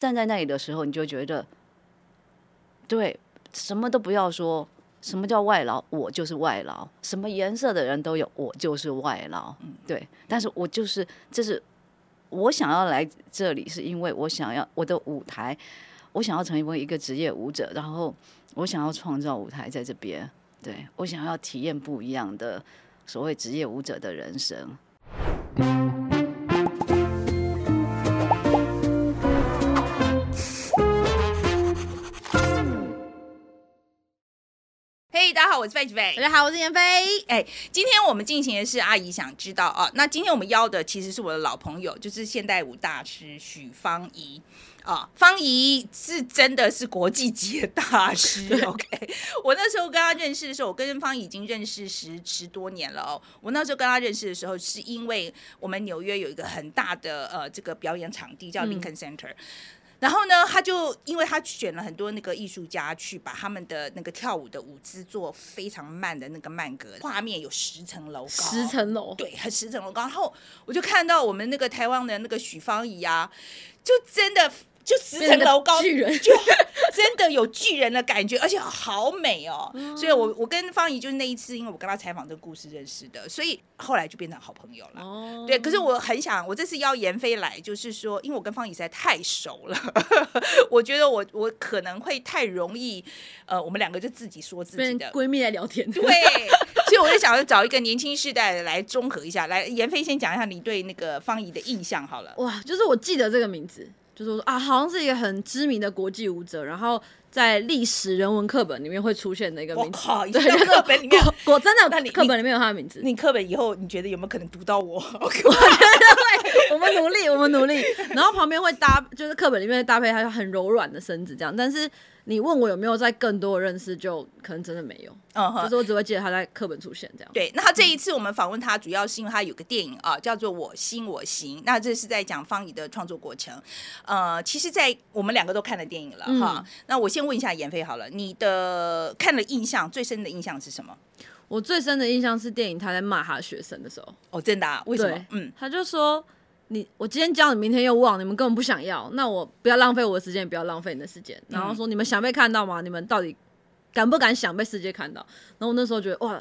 站在那里的时候，你就觉得，对，什么都不要说，什么叫外劳，我就是外劳，什么颜色的人都有，我就是外劳，嗯，对。但是我就是，这是我想要来这里，是因为我想要我的舞台，我想要成为一个职业舞者，然后我想要创造舞台在这边，对我想要体验不一样的所谓职业舞者的人生。家好，我是费吉飞。大家好，我是闫飞。哎，今天我们进行的是阿姨想知道啊。那今天我们邀的其实是我的老朋友，就是现代舞大师许芳宜啊。芳宜是真的是国际级的大师。OK，我那时候跟他认识的时候，我跟芳宜已经认识十十多年了哦。我那时候跟他认识的时候，是因为我们纽约有一个很大的呃这个表演场地叫 Lincoln Center。然后呢，他就因为他选了很多那个艺术家去把他们的那个跳舞的舞姿做非常慢的那个慢格，画面有十层楼高，十层楼，对，很十层楼高。然后我就看到我们那个台湾的那个许芳宜啊，就真的。就十层楼高，巨人就 真的有巨人的感觉，而且好美哦。所以，我我跟方怡就是那一次，因为我跟她采访这个故事认识的，所以后来就变成好朋友了。哦，对。可是我很想，我这次邀严飞来，就是说，因为我跟方怡实在太熟了，我觉得我我可能会太容易，呃，我们两个就自己说自己的闺蜜来聊天。对，所以我就想要找一个年轻世代的来综合一下。来，严飞先讲一下你对那个方怡的印象好了。哇，就是我记得这个名字。就是说啊，好像是一个很知名的国际舞者，然后在历史人文课本里面会出现的一个名字。对，课本里面果真的，课本里面有他的名字。你课本以后你觉得有没有可能读到我？我觉得会，我们努力，我们努力。然后旁边会搭，就是课本里面搭配他很柔软的身子这样，但是。你问我有没有在更多的认识，就可能真的没有。嗯哼，就是我只会记得他在课本出现这样。对，那他这一次我们访问他，主要是因为他有个电影啊，叫做《我心我行》。那这是在讲方怡的创作过程。呃，其实，在我们两个都看了电影了哈。那我先问一下闫飞好了，你的看了印象最深的印象是什么？我最深的印象是电影他在骂他的学生的时候。哦，真的？啊？为什么？嗯，他就说。你我今天教你，明天又忘，你们根本不想要，那我不要浪费我的时间，也不要浪费你的时间。然后说你们想被看到吗？你们到底敢不敢想被世界看到？然后我那时候觉得哇，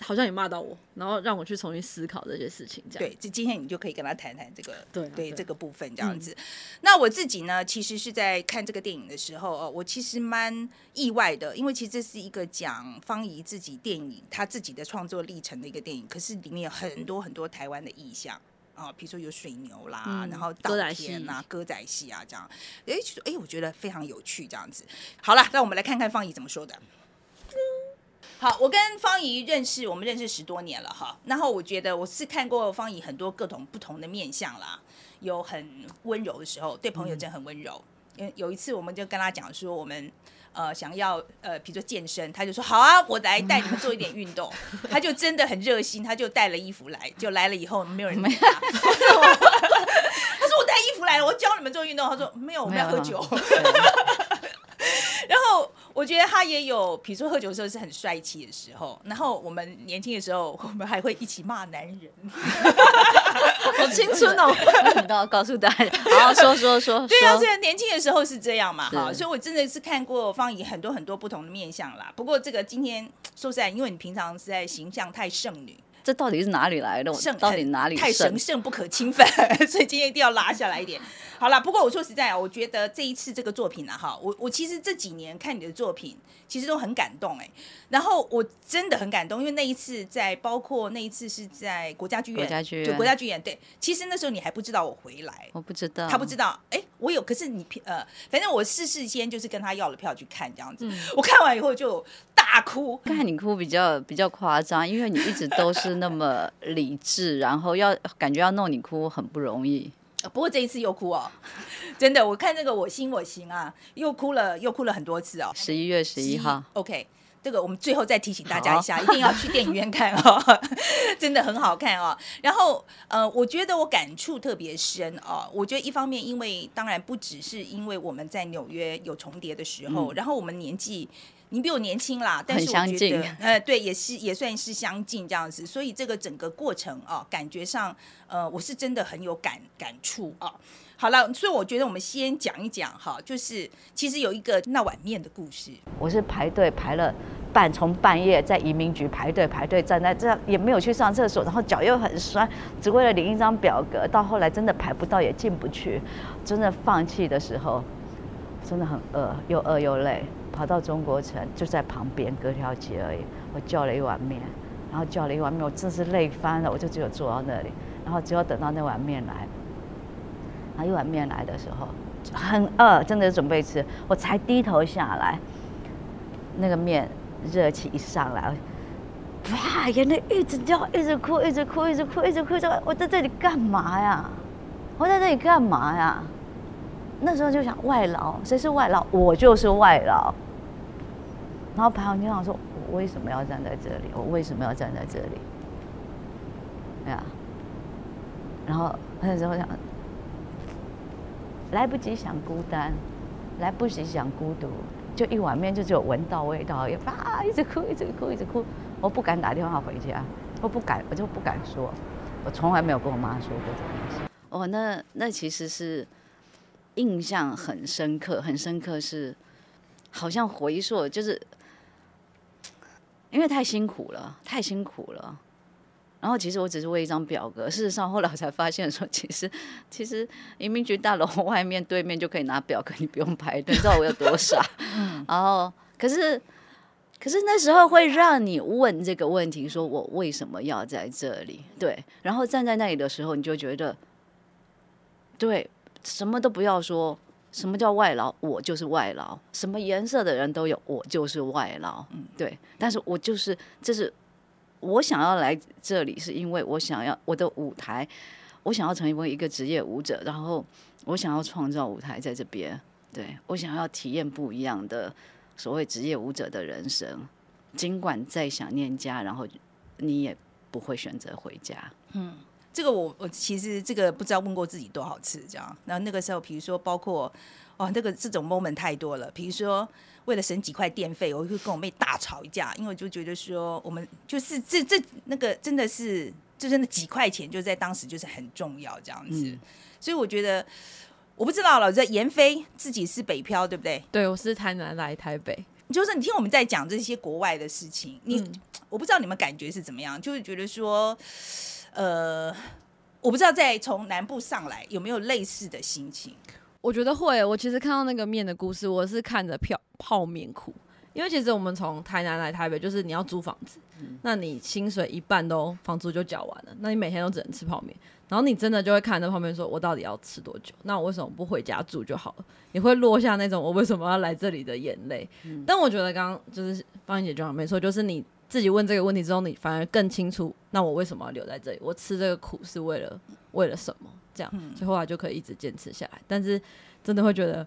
好像也骂到我，然后让我去重新思考这些事情。这样对，这今天你就可以跟他谈谈这个对对这个部分这样子。那我自己呢，其实是在看这个电影的时候，哦，我其实蛮意外的，因为其实这是一个讲方怡自己电影他自己的创作历程的一个电影，可是里面有很多很多台湾的意象。啊，比如说有水牛啦，然后稻田啊、歌仔戏啊这样，哎，哎，我觉得非常有趣这样子。好了，那我们来看看方怡怎么说的。好，我跟方怡认识，我们认识十多年了哈。然后我觉得我是看过方怡很多各种不同的面相啦，有很温柔的时候，对朋友真的很温柔。因有一次我们就跟他讲说，我们。呃，想要呃，比如说健身，他就说好啊，我来带你们做一点运动。他就真的很热心，他就带了衣服来，就来了以后没有人。他说我带衣服来了，我教你们做运动。他说没有，我们要喝酒。我觉得他也有，比如说喝酒的时候是很帅气的时候。然后我们年轻的时候，我们还会一起骂男人，好青春哦！你都要告诉大家，好好说说说。对啊，虽然年轻的时候是这样嘛，哈，所以我真的是看过方怡很多很多不同的面相啦。不过这个今天说实在，因为你平常是在形象太剩女。这到底是哪里来的？我到底哪里太神圣不可侵犯？所以今天一定要拉下来一点。好了，不过我说实在啊，我觉得这一次这个作品啊，哈，我我其实这几年看你的作品，其实都很感动哎。然后我真的很感动，因为那一次在包括那一次是在国家剧院，国家剧院，就国家剧院。对，其实那时候你还不知道我回来，我不知道，他不知道。哎，我有，可是你呃，反正我事事先就是跟他要了票去看这样子。我看完以后就大哭，看你哭比较比较夸张，因为你一直都是那么。理智，然后要感觉要弄你哭很不容易。不过这一次又哭哦，真的，我看那个我心我行啊，又哭了，又哭了很多次哦。十一月十一号，OK，这个我们最后再提醒大家一下，一定要去电影院看哦，真的很好看哦。然后呃，我觉得我感触特别深哦。我觉得一方面，因为当然不只是因为我们在纽约有重叠的时候，然后我们年纪。你比我年轻啦，但是我觉得，呃，对，也是也算是相近这样子，所以这个整个过程啊，感觉上，呃，我是真的很有感感触啊。好了，所以我觉得我们先讲一讲哈，就是其实有一个那碗面的故事。我是排队排了半，从半夜在移民局排队排队站在这，也没有去上厕所，然后脚又很酸，只为了领一张表格。到后来真的排不到也进不去，真的放弃的时候，真的很饿，又饿又累，跑到中国城就在旁边隔条街而已，我叫了一碗面，然后叫了一碗面，我真是累翻了，我就只有坐到那里，然后只有等到那碗面来。拿一碗面来的时候，很饿，真的准备吃，我才低头下来，那个面热气一上来，哇，眼泪一直掉，一直哭，一直哭，一直哭，一直哭，这我在这里干嘛呀？我在这里干嘛呀？那时候就想外劳，谁是外劳？我就是外劳。然后朋友经常说，我为什么要站在这里？我为什么要站在这里？对呀。然后那时候想。来不及想孤单，来不及想孤独，就一碗面就只有闻到味道，也啊，一直哭，一直哭，一直哭。我不敢打电话回家，我不敢，我就不敢说。我从来没有跟我妈说过这件事。哦，那那其实是印象很深刻，很深刻是，好像回溯，就是因为太辛苦了，太辛苦了。然后其实我只是为一张表格，事实上后来我才发现说，其实其实移民局大楼 外面对面就可以拿表格，你不用排队，你知道我有多傻。然后可是可是那时候会让你问这个问题，说我为什么要在这里？对，然后站在那里的时候，你就觉得，对，什么都不要说，什么叫外劳？我就是外劳，什么颜色的人都有，我就是外劳。嗯，对，但是我就是这是。我想要来这里，是因为我想要我的舞台，我想要成为一个职业舞者，然后我想要创造舞台在这边，对我想要体验不一样的所谓职业舞者的人生。尽管再想念家，然后你也不会选择回家。嗯，这个我我其实这个不知道问过自己多少次这样。然后那个时候，比如说包括哦，那个这种 moment 太多了，比如说。为了省几块电费，我会跟我妹大吵一架，因为我就觉得说，我们就是这这那个真的是，就真的几块钱，就在当时就是很重要这样子。所以我觉得，我不知道了。在严飞自己是北漂，对不对？对，我是台南来台北。就是你听我们在讲这些国外的事情，你我不知道你们感觉是怎么样，就是觉得说，呃，我不知道在从南部上来有没有类似的心情。我觉得会。我其实看到那个面的故事，我是看着票泡面哭。因为其实我们从台南来台北，就是你要租房子，那你薪水一半都房租就缴完了，那你每天都只能吃泡面。然后你真的就会看着泡面说：“我到底要吃多久？那我为什么不回家住就好了？”你会落下那种“我为什么要来这里”的眼泪。但我觉得刚刚就是方姐讲没错，就是你自己问这个问题之后，你反而更清楚，那我为什么要留在这里？我吃这个苦是为了为了什么？这样，所以后来就可以一直坚持下来。但是真的会觉得，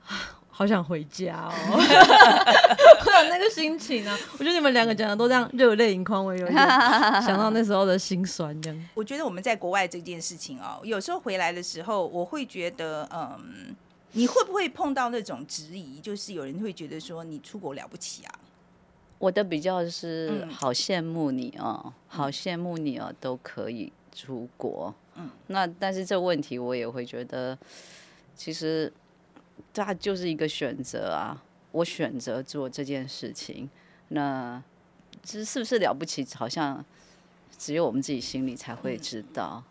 好想回家哦，会有那个心情啊。我觉得你们两个讲的都这样热泪盈眶，我有 想到那时候的心酸。这样，我觉得我们在国外这件事情哦，有时候回来的时候，我会觉得，嗯，你会不会碰到那种质疑？就是有人会觉得说，你出国了不起啊？我的比较是，好羡慕你哦，好羡慕你哦，都可以出国。嗯，那但是这问题我也会觉得，其实它就是一个选择啊。我选择做这件事情，那这是不是了不起？好像只有我们自己心里才会知道。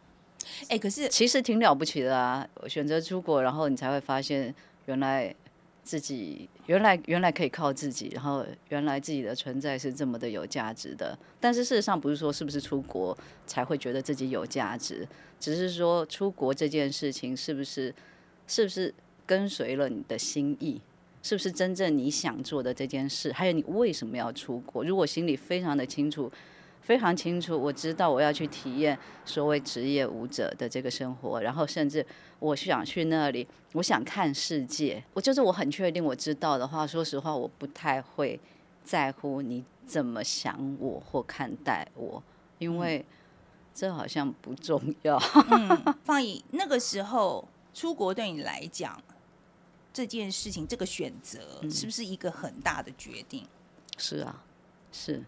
哎，可是其实挺了不起的啊！选择出国，然后你才会发现原来。自己原来原来可以靠自己，然后原来自己的存在是这么的有价值的。但是事实上不是说是不是出国才会觉得自己有价值，只是说出国这件事情是不是是不是跟随了你的心意，是不是真正你想做的这件事，还有你为什么要出国？如果心里非常的清楚。非常清楚，我知道我要去体验所谓职业舞者的这个生活，然后甚至我想去那里，我想看世界。我就是我很确定我知道的话，说实话，我不太会在乎你怎么想我或看待我，因为这好像不重要。嗯，放以那个时候出国对你来讲，这件事情这个选择是不是一个很大的决定？是啊，是。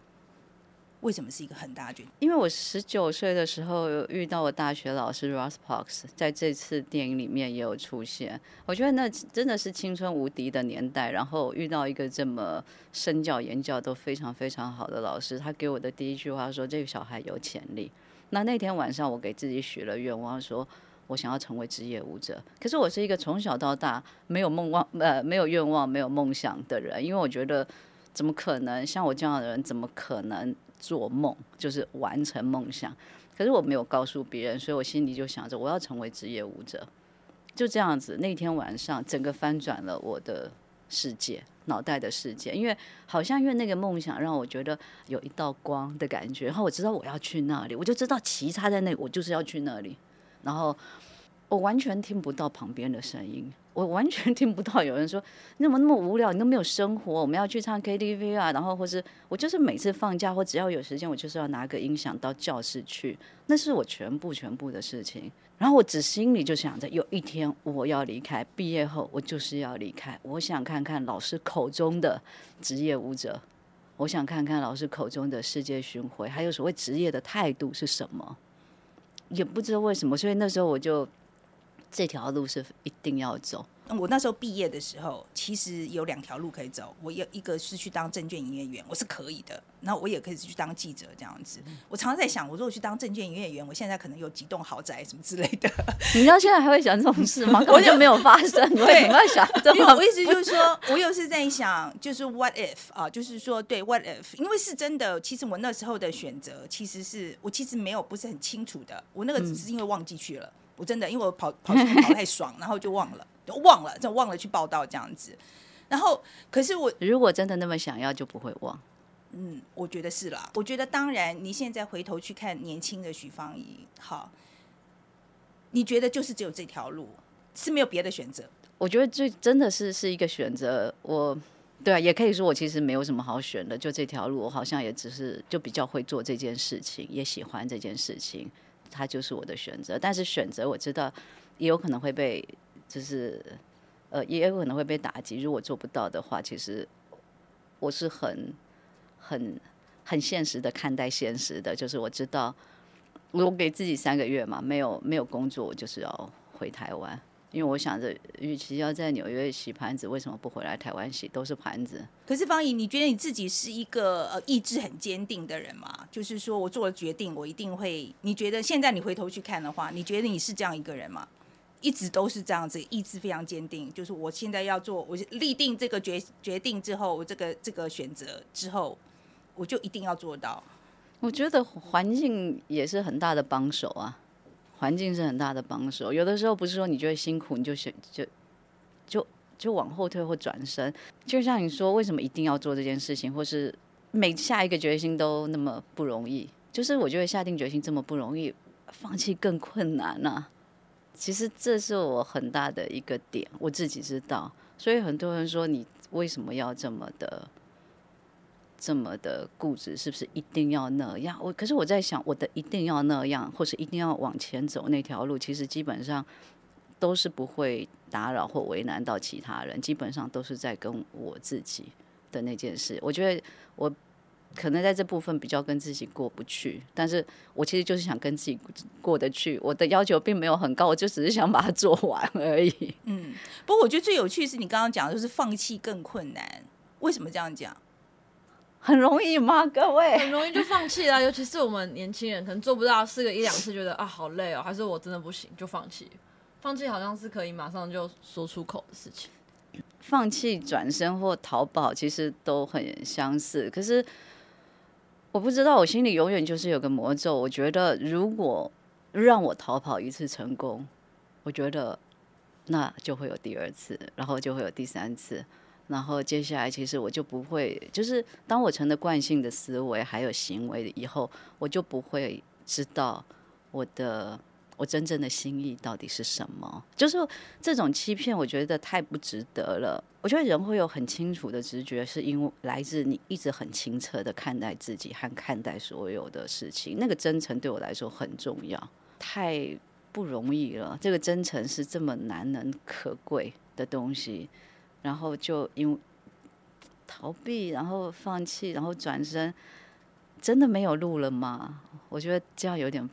为什么是一个很大的决定？因为我十九岁的时候有遇到我大学老师 Ross Parks，在这次电影里面也有出现。我觉得那真的是青春无敌的年代，然后遇到一个这么身教言教都非常非常好的老师，他给我的第一句话说：“这个小孩有潜力。”那那天晚上我给自己许了愿望，说我想要成为职业舞者。可是我是一个从小到大没有梦望呃没有愿望没有梦想的人，因为我觉得怎么可能像我这样的人怎么可能？做梦就是完成梦想，可是我没有告诉别人，所以我心里就想着我要成为职业舞者，就这样子。那天晚上，整个翻转了我的世界，脑袋的世界，因为好像因为那个梦想让我觉得有一道光的感觉，然后我知道我要去那里，我就知道旗插在那，我就是要去那里，然后我完全听不到旁边的声音。我完全听不到有人说你怎么那么无聊，你都没有生活。我们要去唱 KTV 啊，然后或是我就是每次放假或只要有时间，我就是要拿个音响到教室去，那是我全部全部的事情。然后我只心里就想着，有一天我要离开，毕业后我就是要离开。我想看看老师口中的职业舞者，我想看看老师口中的世界巡回，还有所谓职业的态度是什么，也不知道为什么。所以那时候我就。这条路是一定要走。我那时候毕业的时候，其实有两条路可以走。我有一个是去当证券营业员，我是可以的。然后我也可以去当记者这样子。我常常在想，我如果去当证券营业员，我现在可能有几栋豪宅什么之类的。你知道现在还会想这种事吗？我就没有发生。为什么要想？因为我意思就是说，我又是在想，就是 what if 啊，就是说对 what if，因为是真的。其实我那时候的选择，其实是我其实没有不是很清楚的。我那个只是因为忘记去了。我真的，因为我跑跑跑太爽，然后就忘了，就忘了，就忘了去报道这样子。然后，可是我如果真的那么想要，就不会忘。嗯，我觉得是啦。我觉得当然，你现在回头去看年轻的许芳宜，好，你觉得就是只有这条路，是没有别的选择？我觉得最真的是是一个选择。我对啊，也可以说我其实没有什么好选的，就这条路，我好像也只是就比较会做这件事情，也喜欢这件事情。它就是我的选择，但是选择我知道也有可能会被，就是呃，也有可能会被打击。如果做不到的话，其实我是很很很现实的看待现实的，就是我知道我给自己三个月嘛，没有没有工作，我就是要回台湾。因为我想着，与其要在纽约洗盘子，为什么不回来台湾洗？都是盘子。可是方怡，你觉得你自己是一个呃意志很坚定的人吗？就是说我做了决定，我一定会。你觉得现在你回头去看的话，你觉得你是这样一个人吗？一直都是这样子，意志非常坚定。就是我现在要做，我立定这个决决定之后，我这个这个选择之后，我就一定要做到。我觉得环境也是很大的帮手啊。环境是很大的帮手，有的时候不是说你觉得辛苦，你就选就就就往后退或转身。就像你说，为什么一定要做这件事情，或是每下一个决心都那么不容易？就是我觉得下定决心这么不容易，放弃更困难呢。其实这是我很大的一个点，我自己知道。所以很多人说，你为什么要这么的？这么的固执，是不是一定要那样？我可是我在想，我的一定要那样，或是一定要往前走那条路，其实基本上都是不会打扰或为难到其他人，基本上都是在跟我自己的那件事。我觉得我可能在这部分比较跟自己过不去，但是我其实就是想跟自己过得去。我的要求并没有很高，我就只是想把它做完而已。嗯，不过我觉得最有趣是你刚刚讲的就是放弃更困难，为什么这样讲？很容易吗？各位很容易就放弃了，尤其是我们年轻人，可能做不到试个一两次，觉得啊好累哦，还是我真的不行，就放弃。放弃好像是可以马上就说出口的事情。放弃、转身或逃跑，其实都很相似。可是我不知道，我心里永远就是有个魔咒。我觉得如果让我逃跑一次成功，我觉得那就会有第二次，然后就会有第三次。然后接下来，其实我就不会，就是当我成了惯性的思维还有行为以后，我就不会知道我的我真正的心意到底是什么。就是这种欺骗，我觉得太不值得了。我觉得人会有很清楚的直觉，是因为来自你一直很清澈的看待自己和看待所有的事情。那个真诚对我来说很重要，太不容易了。这个真诚是这么难能可贵的东西。然后就因逃避，然后放弃，然后转身，真的没有路了吗？我觉得这样有点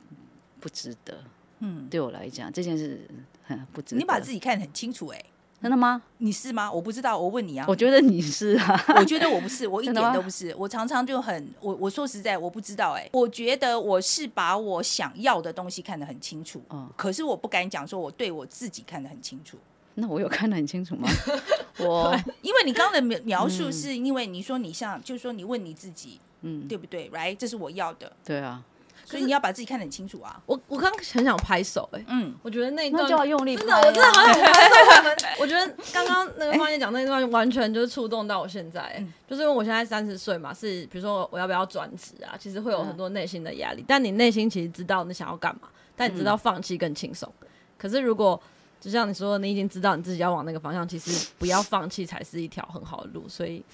不值得。嗯，对我来讲这件事很不值得。你把自己看得很清楚、哎，真的吗？你是吗？我不知道，我问你啊。我觉得你是啊。我觉得我不是，我一点都不是。我常常就很，我我说实在，我不知道哎、我觉得我是把我想要的东西看得很清楚，嗯可是我不敢讲说我对我自己看得很清楚，那我有看得很清楚吗？我因为你刚刚的描描述是因为你说你像，就是说你问你自己，嗯，对不对？right，这是我要的，对啊，所以你要把自己看得很清楚啊。我我刚刚很想拍手哎、嗯，我觉得那一段就要用力真的，我真的啊好想拍手。我们我觉得刚刚那个方姐讲那一段，完全就是触动到我现在、欸嗯就是因为我现在三十岁嘛，是比如说我要不要转职啊，其实会有很多内心的压力，但你内心其实知道你想要干嘛，但你知道放弃更轻松。可是如果就像你说，你已经知道你自己要往那个方向，其实不要放弃才是一条很好的路。所以，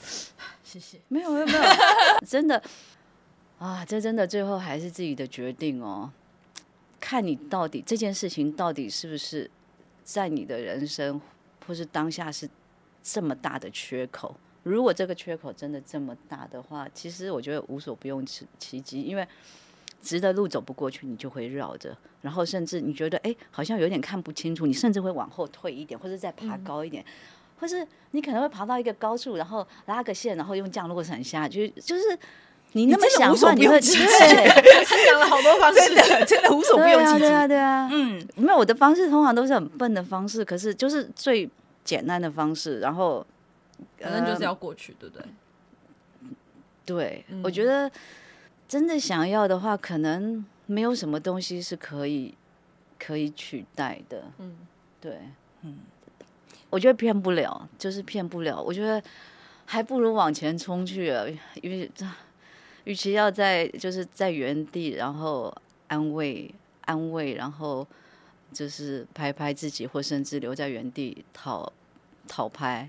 谢谢。没有没有没有，真的啊，这真的最后还是自己的决定哦。看你到底这件事情到底是不是在你的人生或是当下是这么大的缺口。如果这个缺口真的这么大的话，其实我觉得无所不用其其极，因为直的路走不过去，你就会绕着，然后甚至你觉得哎，好像有点看不清楚，你甚至会往后退一点，或者再爬高一点，或是你可能会爬到一个高处，然后拉个线，然后用降落伞下去，就是你那么想的话，你会不用其极对 他讲了好多方式，真的真的无所不对啊，用其极。对啊，对啊，嗯，没有我的方式通常都是很笨的方式，可是就是最简单的方式，然后反正就是要过去，对不对？对，嗯。我觉得真的想要的话，可能没有什么东西是可以可以取代的。嗯，对，嗯我觉得骗不了，就是骗不了。我觉得还不如往前冲去了，因为这与其要在就是在原地，然后安慰安慰，然后就是拍拍自己，或甚至留在原地讨讨拍。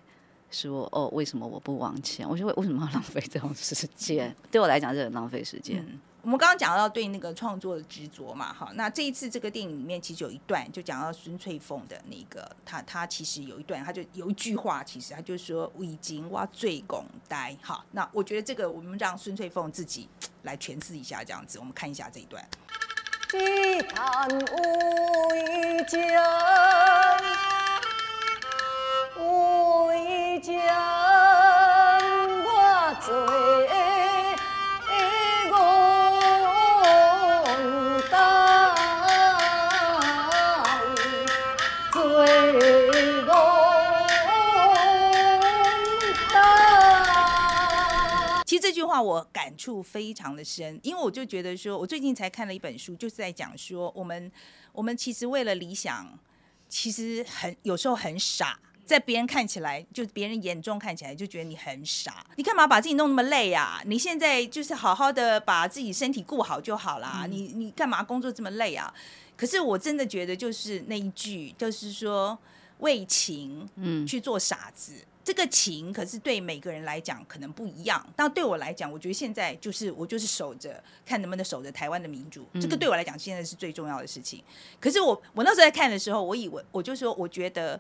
说哦，为什么我不往前？我觉得为什么要浪费这种时间？对我来讲，是很浪费时间。嗯我们刚刚讲到对那个创作的执着嘛，哈，那这一次这个电影里面其实有一段就讲到孙翠凤的那个，他他其实有一段，他就有一句话，其实他就说“我已经哇最拱呆”，哈，那我觉得这个我们让孙翠凤自己 来诠释一下，这样子，我们看一下这一段。只叹为情，为情我做戆呆，做戆呆。其实这句话我感触非常的深，因为我就觉得说，我最近才看了一本书，就是在讲说，我们我们其实为了理想，其实很有时候很傻。在别人看起来，就别人眼中看起来，就觉得你很傻。你干嘛把自己弄那么累啊？你现在就是好好的把自己身体顾好就好啦。你你干嘛工作这么累啊？可是我真的觉得，就是那一句，就是说为情，嗯去做傻子。这个情可是对每个人来讲可能不一样，但对我来讲，我觉得现在就是我就是守着，看能不能守着台湾的民主，这个对我来讲现在是最重要的事情。可是我我那时候在看的时候，我以为我就说，我觉得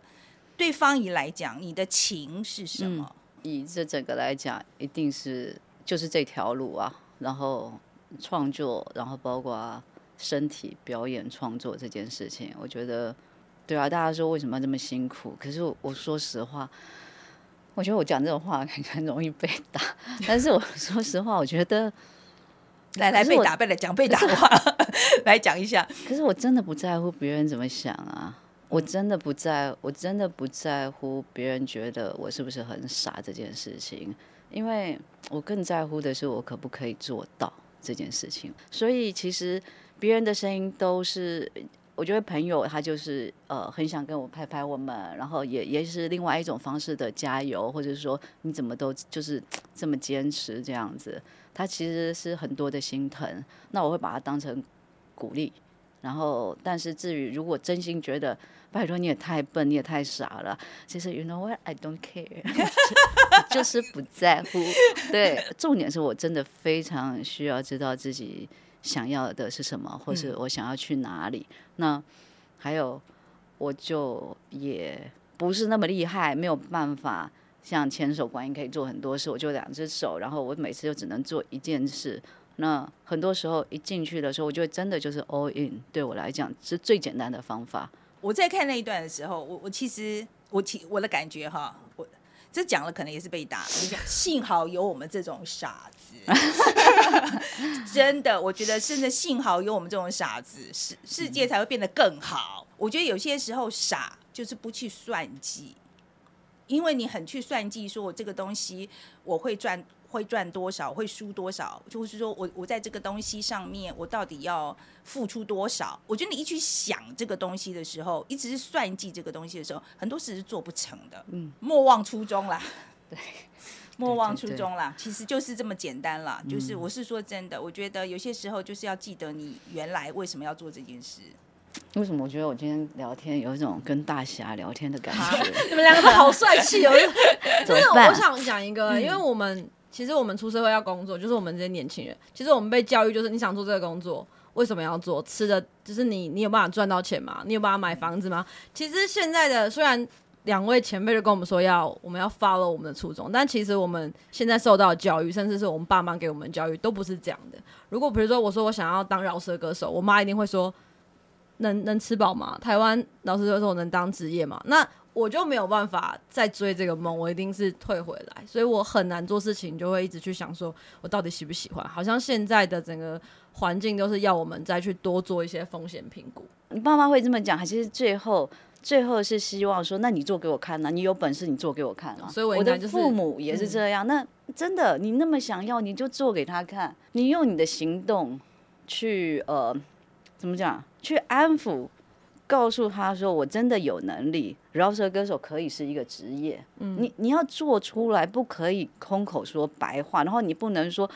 对方怡来讲，你的情是什么？以这整个来讲，一定是就是这条路啊，然后创作，然后包括身体表演创作这件事情，我觉得，对啊，大家说为什么要这么辛苦？可是我我说实话，我觉得我讲这种话感觉很容易被打，但是我说实话，我觉得，来来被打，被来讲被打的话，来讲一下。可是我真的不在乎别人怎么想啊。我真的不在，我真的不在乎别人觉得我是不是很傻这件事情，因为我更在乎的是我可不可以做到这件事情。所以其实别人的声音都是，我觉得朋友他就是呃很想跟我拍拍我们，然后也也是另外一种方式的加油，或者说你怎么都就是这么坚持这样子，他其实是很多的心疼，那我会把它当成鼓励。然后，但是至于如果真心觉得，拜托你也太笨，你也太傻了，其实 you know what I don't care，就是不在乎。对，重点是我真的非常需要知道自己想要的是什么，或是我想要去哪里。那还有，我就也不是那么厉害，没有办法像千手观音可以做很多事，我就两只手，然后我每次就只能做一件事。那很多时候一进去的时候，我觉得真的就是 all in，对我来讲是最简单的方法。我在看那一段的时候，我我其实我其我的感觉哈，我这讲了可能也是被打，我就讲幸好有我们这种傻子，真的，我觉得真的幸好有我们这种傻子，世世界才会变得更好。我觉得有些时候傻就是不去算计，因为你很去算计，说我这个东西我会赚。会赚多少，会输多少，就是说我我在这个东西上面，我到底要付出多少？我觉得你一去想这个东西的时候，一直是算计这个东西的时候，很多事是做不成的。嗯，莫忘初衷啦。对，莫忘初衷啦。其实就是这么简单啦。就是我是说真的，我觉得有些时候就是要记得你原来为什么要做这件事。为什么我觉得我今天聊天有一种跟大侠聊天的感觉？你们两个都好帅气哦！真的，我想讲一个，因为我们其实我们出社会要工作，就是我们这些年轻人，其实我们被教育就是你想做这个工作，为什么要做？吃的就是你，你有办法赚到钱吗？你有办法买房子吗？其实现在的虽然两位前辈就跟我们说要我们要 follow 我们的初衷，但其实我们现在受到教育，甚至是我们爸妈给我们的教育，都不是这样的。如果比如说我说我想要当饶舌歌手，我妈一定会说能能吃饱吗？台湾饶舌歌手能当职业吗？那我就没有办法再追这个梦，我一定是退回来，所以我很难做事情，就会一直去想说我到底喜不喜欢。好像现在的整个环境都是要我们再去多做一些风险评估。你爸妈会这么讲，还是最后最后是希望说，那你做给我看呐、你有本事你做给我看啊。所以我我的父母也是这样。那真的，你那么想要，你就做给他看，你用你的行动去呃，怎么讲？去安抚，告诉他说，我真的有能力，饶舌歌手可以是一个职业。嗯，你你要做出来，不可以空口说白话，然后你不能说，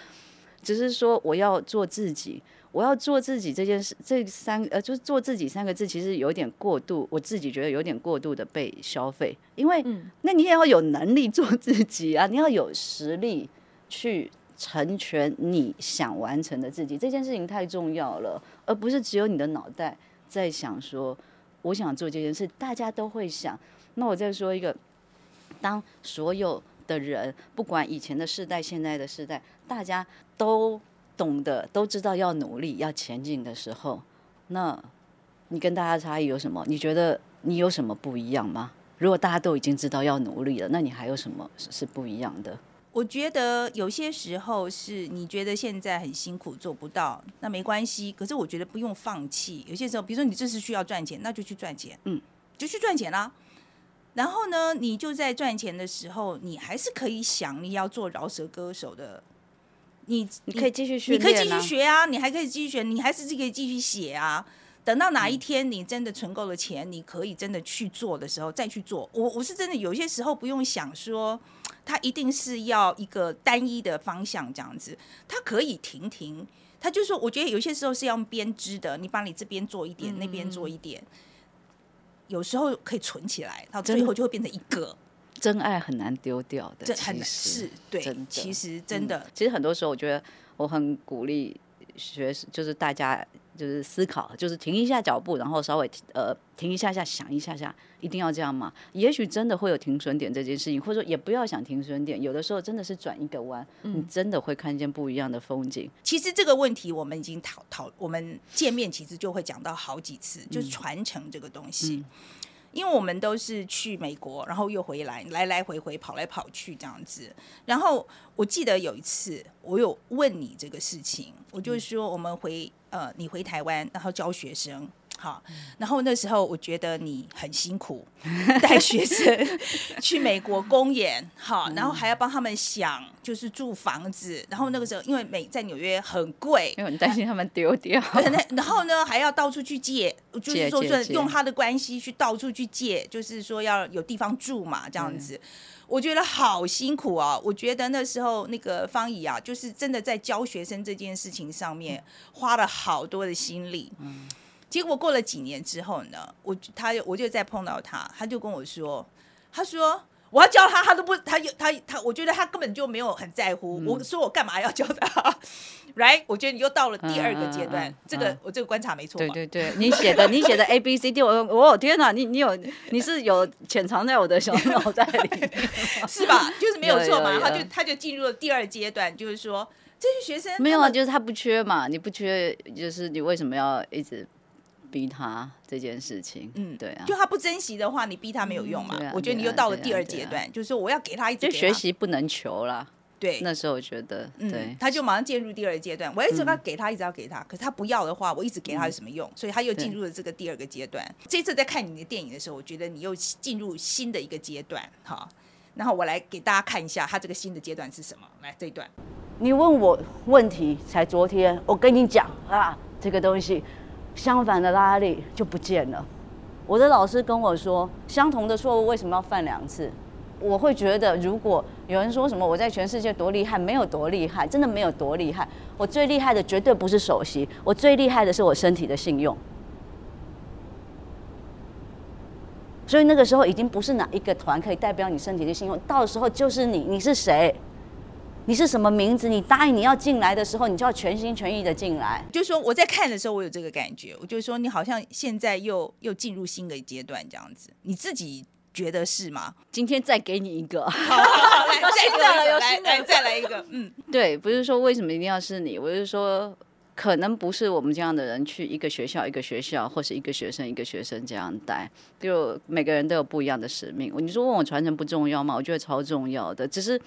只是说我要做自己。我要做自己这件事，这三呃，就是做自己三个字，其实有点过度，我自己觉得有点过度的被消费，因为，那你也要有能力做自己啊，你要有实力去成全你想完成的自己，这件事情太重要了，而不是只有你的脑袋在想说，我想做这件事，大家都会想。那我再说一个，当所有的人，不管以前的世代、现在的世代，大家都懂得、都知道要努力、要前进的时候，那你跟大家差异有什么？你觉得你有什么不一样吗？如果大家都已经知道要努力了，那你还有什么是不一样的？我觉得有些时候是你觉得现在很辛苦做不到，那没关系。可是我觉得不用放弃。有些时候，比如说你这是需要赚钱，那就去赚钱，嗯，就去赚钱啦。然后呢，你就在赚钱的时候，你还是可以想你要做饶舌歌手的，你你可以继续学你可以继续学啊，你还可以继续学，你还是可以继续写啊。等到哪一天你真的存够了钱，你可以真的去做的时候再去做。我我是真的有些时候不用想说，它一定是要一个单一的方向这样子，它可以停停。它就是说，我觉得有些时候是要用编织的，你把你这边做一点，那边做一点，有时候可以存起来，到最后就会变成一个。真爱很难丢掉的，这很是对，其实真的。其实很多时候，我觉得我很鼓励学，就是大家就是思考，就是停一下脚步，然后稍微呃停一下下，想一下下，一定要这样吗？也许真的会有停损点这件事情，或者说也不要想停损点，有的时候真的是转一个弯，你真的会看见不一样的风景。其实这个问题我们已经讨讨，我们见面其实就会讲到好几次，就是传承这个东西。因为我们都是去美国，然后又回来，来来回回跑来跑去这样子。然后我记得有一次，我有问你这个事情，我就说我们回呃，你回台湾，然后教学生。好，然后那时候我觉得你很辛苦，带学生去美国公演，好，然后还要帮他们想，就是住房子，然后那个时候因为美在纽约很贵，因为很担心他们丢掉，然后呢，还要到处去借，就是说用他的关系去到处去借，就是说要有地方住嘛，这样子。我觉得好辛苦啊！我觉得那时候那个方怡啊，就是真的在教学生这件事情上面花了好多的心力。结果过了几年之后呢，我他我就再碰到他，他就跟我说，他说。我要教他，他都不，他有他他，我觉得他根本就没有很在乎。我说我干嘛要教他？Right？我觉得你又到了第二个阶段，嗯嗯嗯这个、嗯我这个观察没错对吧？对对，你写的 你写的 A B C D，我我天哪，你你有你是有潜藏在我的小脑袋里，是吧？就是没有错嘛。他就他就进入了第二阶段，就是说这这些学生没有啊，就是他不缺嘛，你不缺，就是你为什么要一直逼他这件事情？嗯对啊，就他不珍惜的话，你逼他没有用嘛。我觉得你又到了第二阶段，就是说我要给他一直就学习不能求啦。对。那时候我觉得，嗯对，他就马上进入第二阶段。我一直要给他，一直要给他，可是他不要的话，我一直给他有什么用？所以他又进入了这个第二个阶段。这次在看你的电影的时候，我觉得你又进入新的一个阶段，哈。然后我来给大家看一下他这个新的阶段是什么。来这一段，你问我问题，才昨天我跟你讲啊，这个东西相反的拉力就不见了。我的老师跟我说，相同的错误为什么要犯两次？我会觉得，如果有人说什么我在全世界多厉害，没有多厉害，真的没有多厉害。我最厉害的绝对不是首席，我最厉害的是我身体的信用。所以那个时候已经不是哪一个团可以代表你身体的信用，到时候就是你，你是谁？你是什么名字？你答应你要进来的时候，你就要全心全意的进来。就是说我在看的时候，我有这个感觉，我就是说你好像现在又又进入新的阶段这样子，你自己觉得是吗？今天再给你一个，好，来再新的了有新的来来再来一个，嗯，对，不是说为什么一定要是你，我是说可能不是我们这样的人去一个学校一个学校，或是一个学生一个学生这样带，就每个人都有不一样的使命。你说问我传承不重要吗？我觉得超重要的，只是。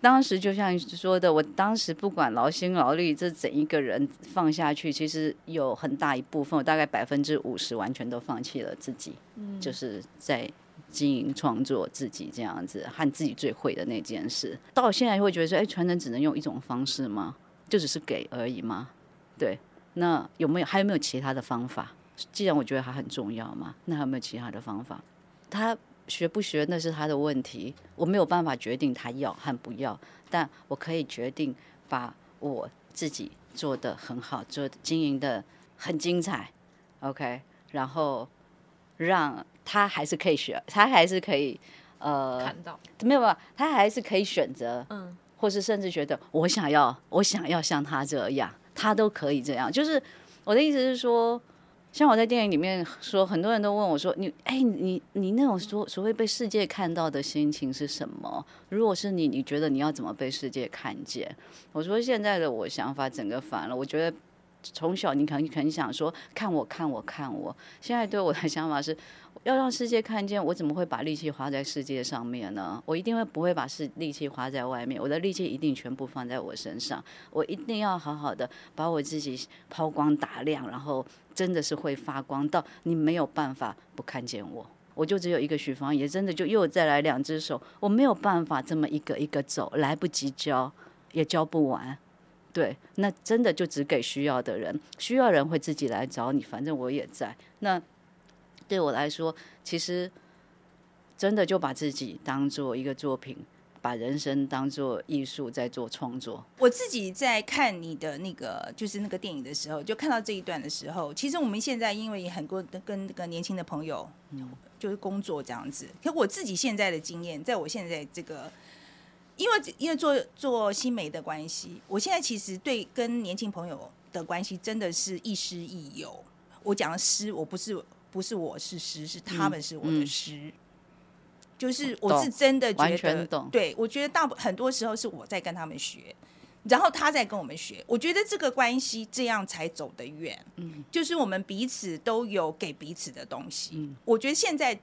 当时就像说的，我当时不管劳心劳力，这整一个人放下去，其实有很大一部分，我大概百分之五十完全都放弃了自己，就是在经营创作自己这样子，和自己最会的那件事。到现在会觉得说，哎，传承只能用一种方式吗？就只是给而已吗？对，那有没有还有没有其他的方法？既然我觉得它很重要嘛，那还有没有其他的方法？他学不学那是他的问题，我没有办法决定他要和不要，但我可以决定把我自己做的很好，做经营的很精彩，OK，然后让他还是可以学，他还是可以呃看到，没有吧？他还是可以选择，嗯，或是甚至觉得我想要，我想要像他这样，他都可以这样。就是我的意思是说，像我在电影里面说，很多人都问我说：“你哎，你你那种所所谓被世界看到的心情是什么？如果是你，你觉得你要怎么被世界看见？”我说现在的我想法整个反了，我觉得。从小你可能很想说看我看我看我，现在对我的想法是，要让世界看见，我怎么会把力气花在世界上面呢？我一定会不会把是力气花在外面，我的力气一定全部放在我身上，我一定要好好的把我自己抛光打亮，然后真的是会发光到你没有办法不看见我。我就只有一个许芳，也真的就又再来两只手，我没有办法这么一个一个走，来不及教，也教不完。对，那真的就只给需要的人，需要人会自己来找你，反正我也在。那对我来说，其实真的就把自己当做一个作品，把人生当做艺术在做创作。我自己在看你的那个就是那个电影的时候，就看到这一段的时候，其实我们现在因为很多的跟那个年轻的朋友，就是工作这样子。可我自己现在的经验，在我现在这个，因为因为做做新媒的关系，我现在其实对跟年轻朋友的关系真的是亦师亦友。我讲的师，我不是不是我是师，是他们是我的嗯师。就是我是真的觉得，对我觉得大部很多时候是我在跟他们学，然后他在跟我们学。我觉得这个关系这样才走得远。嗯，就是我们彼此都有给彼此的东西。嗯我觉得现在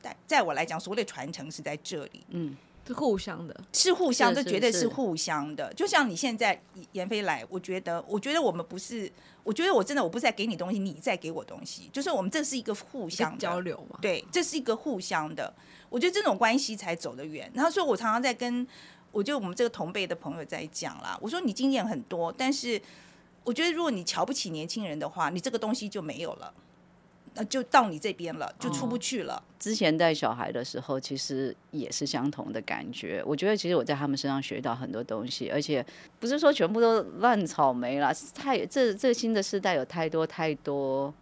在在我来讲，所谓的传承是在这里，嗯，是互相的，是互相，这绝对是互相的。就像你现在严飞来，我觉得，我觉得我们不是，我觉得我真的我不是在给你东西，你在给我东西，就是我们这是一个互相的交流嘛。对，这是一个互相的，我觉得这种关系才走得远。然后，所以我常常在跟，我觉得我们这个同辈的朋友在讲啦，我说你经验很多，但是我觉得如果你瞧不起年轻人的话，你这个东西就没有了，那就到你这边了，就出不去了。之前带小孩的时候，其实也是相同的感觉。我觉得其实我在他们身上学到很多东西，而且不是说全部都烂草莓啦，太这这新的时代有太多太多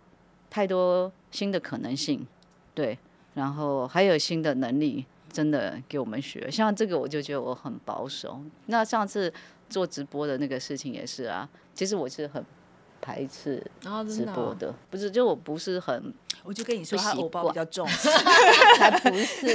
太多新的可能性，对，然后还有新的能力，真的给我们学。像这个我就觉得我很保守。那上次做直播的那个事情也是啊，其实我是很排斥然后直真的哦播的，不是就我不是很我就跟你说，他不习偶包比较重，才不是，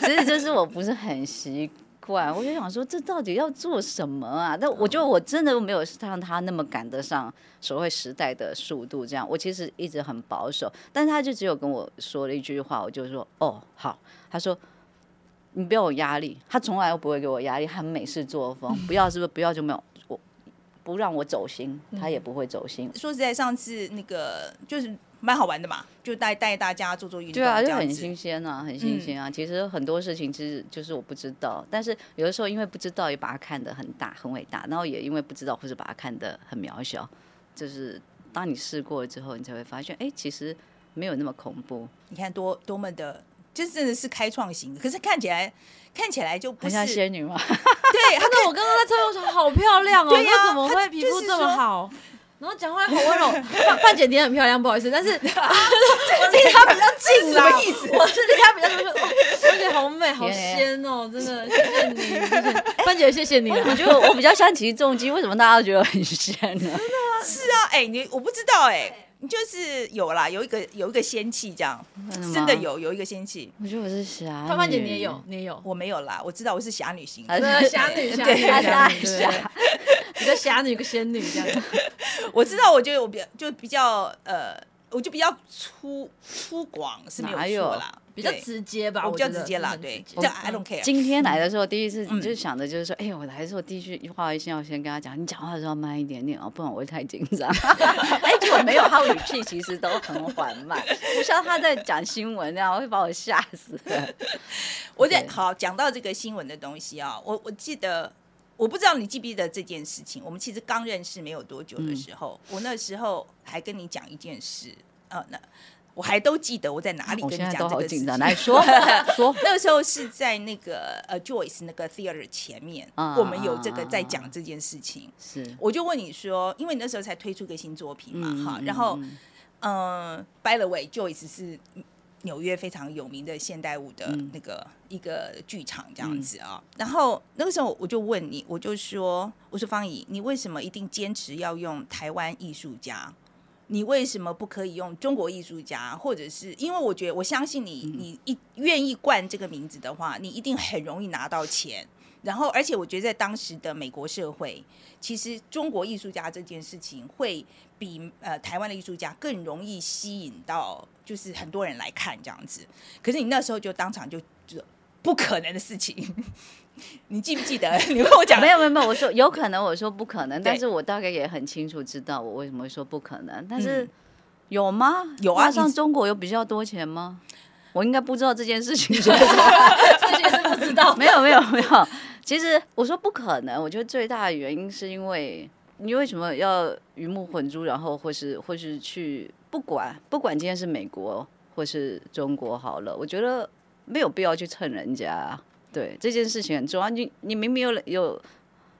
只是就是我不是很习惯，我就想说这到底要做什么啊？但我觉得我真的没有像他那么赶得上所谓时代的速度，这样我其实一直很保守，但是他就只有跟我说了一句话，我就说哦好，他说。你不要有压力，他从来都不会给我压力，很美式作风。不要是不是？不要就没有我，不让我走心，他也不会走心。说实在，上次那个就是蛮好玩的嘛，就带带大家做做运动，对啊，就很新鲜啊，很新鲜啊。其实很多事情其实就是我不知道，但是有的时候因为不知道，也把它看得很大很伟大，然后也因为不知道或者把它看得很渺小。就是当你试过了之后，你才会发现，哎，其实没有那么恐怖，你看多多么的，就真的是开创型的，可是看起来看起来就不像仙女嘛。对，他那我刚刚在车上说好漂亮哦，对呀她怎么她会皮肤这么好？然后讲话好温柔，范范姐你也很漂亮，不好意思，但是 我离她比较近啦，什么意思我是离她比较近，我说哦范姐好美，好 天仙哦，真的，谢谢你，谢谢范姐，谢谢你我啊。觉得我比较像起重机，为什么大家都觉得很仙呢？是啊，哎、你我不知道哎、你就是有啦，有一个有一个仙气这样，真真的。有有一个仙气，我觉得我是侠女。范范姐你也有，你也有，我没有啦，我知道我是侠女型侠女，侠侠女，侠一个侠女，一个仙女这样。我知道，我觉得我比较就比较呃，我就比较粗粗犷是没有错啦，比较直接吧，我比较直接啦，对，直接这 I don't care。今天来的时候，第一次你就想的就是说，哎、我来的时候第一句话一定要先跟他讲，你讲话的时候慢一点点哦，不然我会太紧张。哎、结果没有，他语气其实都很缓慢，不像他在讲新闻那样，会把我吓死。我在好讲到这个新闻的东西啊，我我记得，我不知道你记不记得这件事情。我们其实刚认识没有多久的时候，我那时候还跟你讲一件事，呃，那我还都记得我在哪里跟你讲这个事情。说 说。那个时候是在那个呃 Joyce 那个 theater 前面，啊我们有这个在讲这件事情。是我就问你说，因为你那时候才推出个新作品嘛，哈、然后嗯嗯、b y the way，Joyce 是纽约非常有名的现代舞的嗯那个一个剧场这样子啊。然后那个时候我就问你，我就说，我说方怡，你为什么一定坚持要用台湾艺术家？你为什么不可以用中国艺术家？或者是因为我觉得我相信你，你一愿意冠这个名字的话，你一定很容易拿到钱。然后，而且我觉得在当时的美国社会，其实中国艺术家这件事情会比呃台湾的艺术家更容易吸引到，就是很多人来看这样子。可是你那时候就当场就就不可能的事情，你记不记得？你跟我讲没有没有没有，我说有可能，我说不可能，但是我大概也很清楚知道我为什么会说不可能。但是、嗯有吗？有啊那上中国有比较多钱吗？我应该不知道这件事情，说 这件事不知道。没有没有没有。其实我说不可能，我觉得最大的原因是因为你为什么要鱼目混珠，然后或是或是去不管不管今天是美国或是中国好了，我觉得没有必要去蹭人家啊。对这件事情很重要，你你明明有有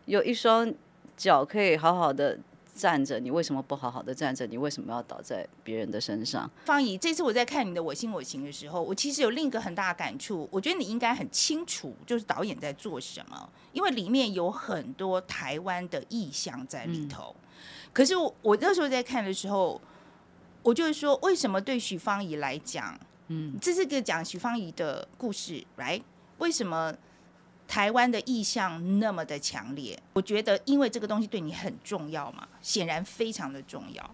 有一双脚可以好好的站着，你为什么不好好的站着？你为什么要倒在别人的身上？方怡，这次我在看你的《我心我行》的时候，我其实有另一个很大的感触。我觉得你应该很清楚，就是导演在做什么，因为里面有很多台湾的意象在里头。可是我我那时候在看的时候，我就是说，为什么对许芳怡来讲，嗯，这是个讲许芳怡的故事，right？为什么台湾的意向那么的强烈？我觉得，因为这个东西对你很重要嘛，显然非常的重要。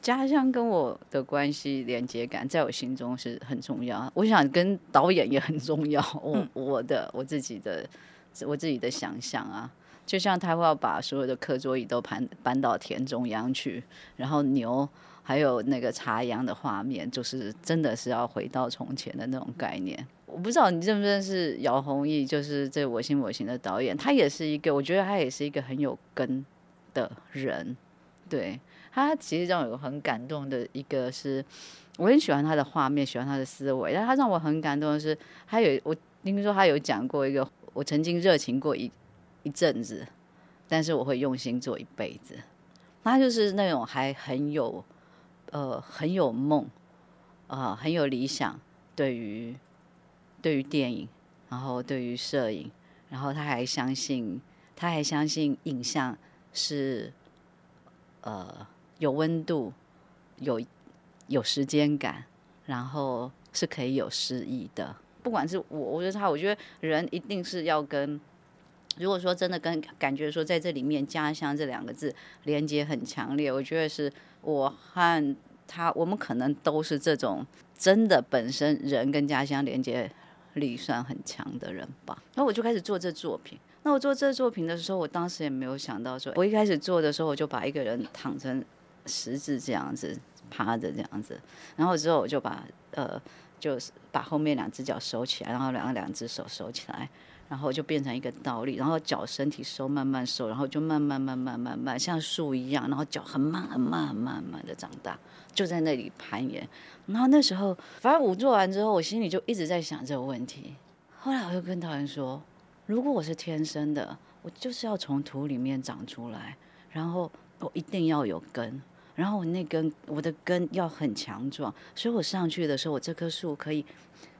家乡跟我的关系连接感，在我心中是很重要。我想跟导演也很重要。我、嗯我的我自己的我自己的想象啊，就像他会要把所有的课桌椅都搬搬到田中央去，然后牛还有那个插秧的画面，就是真的是要回到从前的那种概念。我不知道你认不认识姚宏毅，就是这《我行我行》的导演，他也是一个，我觉得他也是一个很有根的人，对。他其实让我有很感动的一个是，我很喜欢他的画面，喜欢他的思维，但他让我很感动的是，他有我听说他有讲过一个，我曾经热情过一一阵子，但是我会用心做一辈子。他就是那种还很有呃很有梦啊、很有理想，对于对于电影，然后对于摄影，然后他还相信他还相信影像是呃有温度，有有时间感，然后是可以有诗意的。不管是我，我觉得他，我觉得人一定是要跟如果说真的跟感觉说在这里面“家乡”这两个字连接很强烈，我觉得是我和他，我们可能都是这种真的本身人跟家乡连接力算很强的人吧。然后我就开始做这作品。那我做这作品的时候，我当时也没有想到说，我一开始做的时候，我就把一个人躺成十字这样子趴着这样子，然后之后我就把呃，就是把后面两只脚收起来，然后两个两只手收起来。然后就变成一个倒立，然后脚身体收慢慢收，然后就慢慢慢慢慢慢像树一样，然后脚很慢很慢很慢慢的长大，就在那里攀岩。然后那时候，反正我做完之后，我心里就一直在想这个问题。后来我就跟导演说，如果我是天生的，我就是要从土里面长出来，然后我一定要有根，然后我那根我的根要很强壮，所以我上去的时候，我这棵树可以。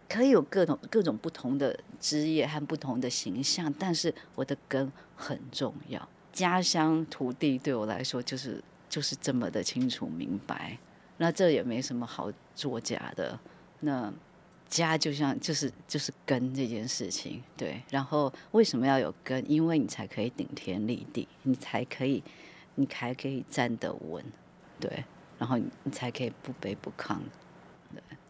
可以有各种各种不同的枝叶和不同的形象，但是我的根很重要。家乡土地对我来说就是就是这么的清楚明白。那这也没什么好作假的。那家就像就是就是根这件事情，对。然后为什么要有根？因为你才可以顶天立地，你才可以你才可以站得稳，对。然后你才可以不卑不亢。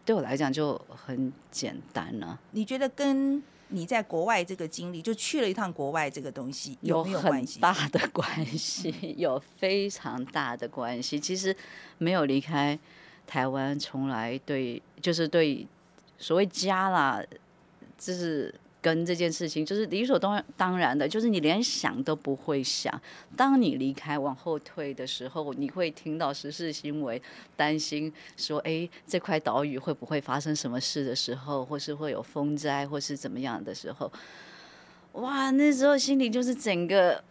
对我来讲就很简单了。你觉得跟你在国外这个经历，就去了一趟国外这个东西有没有关系？大的关系，有非常大的关系。其实没有离开台湾，从来对就是对所谓家啦，就是。跟这件事情就是理所当当然的，就是你连想都不会想。当你离开往后退的时候，你会听到时事新闻，担心说：“哎，这块岛屿会不会发生什么事的时候，或是会有风灾，或是怎么样的时候？”哇，那时候心里就是整个，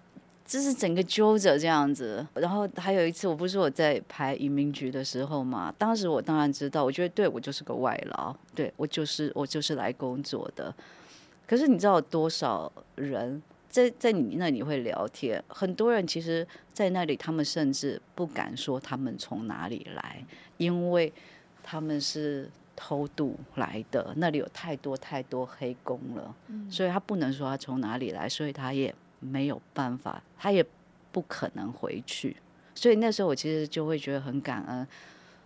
就是整个揪着这样子。然后还有一次，我不是我在排移民局的时候嘛，当时我当然知道，我觉得对我就是个外劳，对我就是我就是来工作的。可是你知道有多少人在在你那里会聊天？很多人其实，在那里他们甚至不敢说他们从哪里来，因为他们是偷渡来的，那里有太多太多黑工了，所以他不能说他从哪里来，所以他也没有办法，他也不可能回去。所以那时候我其实就会觉得很感恩，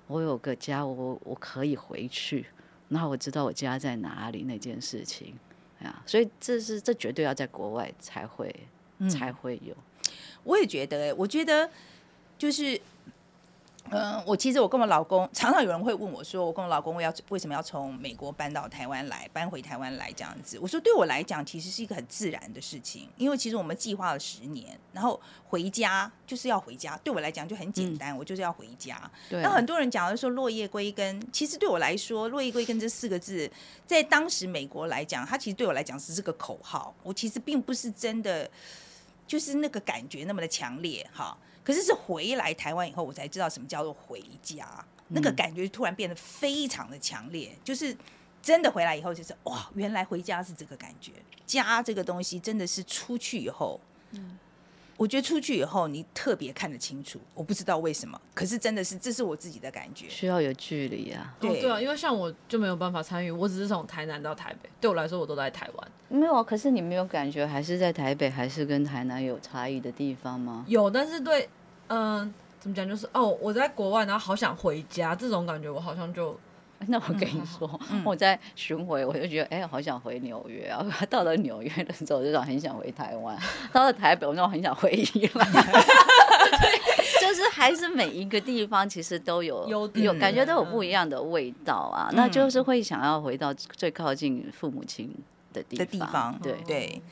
我有个家，我我可以回去，然后我知道我家在哪里那件事情。所以这是这绝对要在国外才会才会有。我也觉得，我觉得就是。嗯，我其实我跟我老公常常有人会问我说，我跟我老公我要为什么要从美国搬到台湾来，搬回台湾来这样子？我说对我来讲，其实是一个很自然的事情，因为其实我们计划了十年，然后回家就是要回家，对我来讲就很简单，我就是要回家。那很多人讲的说落叶归根，其实对我来说，落叶归根这四个字，在当时美国来讲，它其实对我来讲只是个口号，我其实并不是真的就是那个感觉那么的强烈哈。可是是回来台湾以后，我才知道什么叫做回家，那个感觉突然变得非常的强烈。就是真的回来以后，就是哇，原来回家是这个感觉。家这个东西真的是出去以后，嗯，我觉得出去以后你特别看得清楚。我不知道为什么，可是真的是这是我自己的感觉。需要有距离啊，对对啊，因为像我就没有办法参与，我只是从台南到台北，对我来说我都在台湾。没有啊，可是你没有感觉还是在台北，还是跟台南有差异的地方吗？有，但是对。嗯，怎么讲？就是哦，我在国外，然后好想回家，这种感觉我好像就…… 那我跟你说，我在巡回，我就觉得哎，好想回纽约啊！到了纽约的时候，我就很想回台湾；到了台北，我就很想回宜兰。就是还是每一个地方其实都有有感觉，都有不一样的味道啊。那就是会想要回到最靠近父母亲的地方，对对。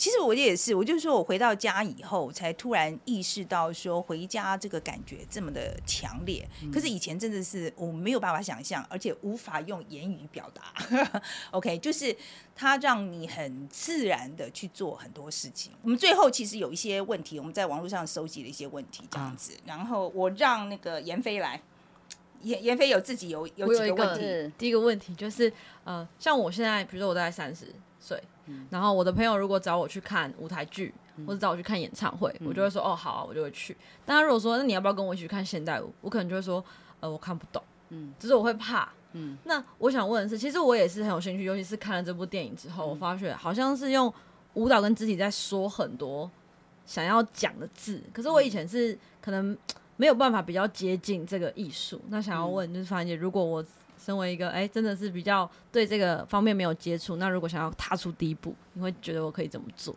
其实我也是，我就是说我回到家以后，才突然意识到说回家这个感觉这么的强烈。可是以前真的是我没有办法想象，而且无法用言语表达。OK，就是它让你很自然的去做很多事情。我们最后其实有一些问题，我们在网络上收集了一些问题，这样子。然后我让那个严飞来，严严飞有自己有有几个问题。第一个问题就是，呃，像我现在，比如说我大概三十岁。然后我的朋友如果找我去看舞台剧，或者找我去看演唱会，我就会说哦好啊，我就会去。但他如果说那你要不要跟我一起去看现代舞，我可能就会说呃我看不懂，嗯，只是我会怕。嗯，那我想问的是，其实我也是很有兴趣，尤其是看了这部电影之后，我发觉好像是用舞蹈跟肢体在说很多想要讲的字，可是我以前是可能没有办法比较接近这个艺术。那想要问就是樊姐，如果我身为一个哎、真的是比较对这个方面没有接触，那如果想要踏出第一步，你会觉得我可以怎么做？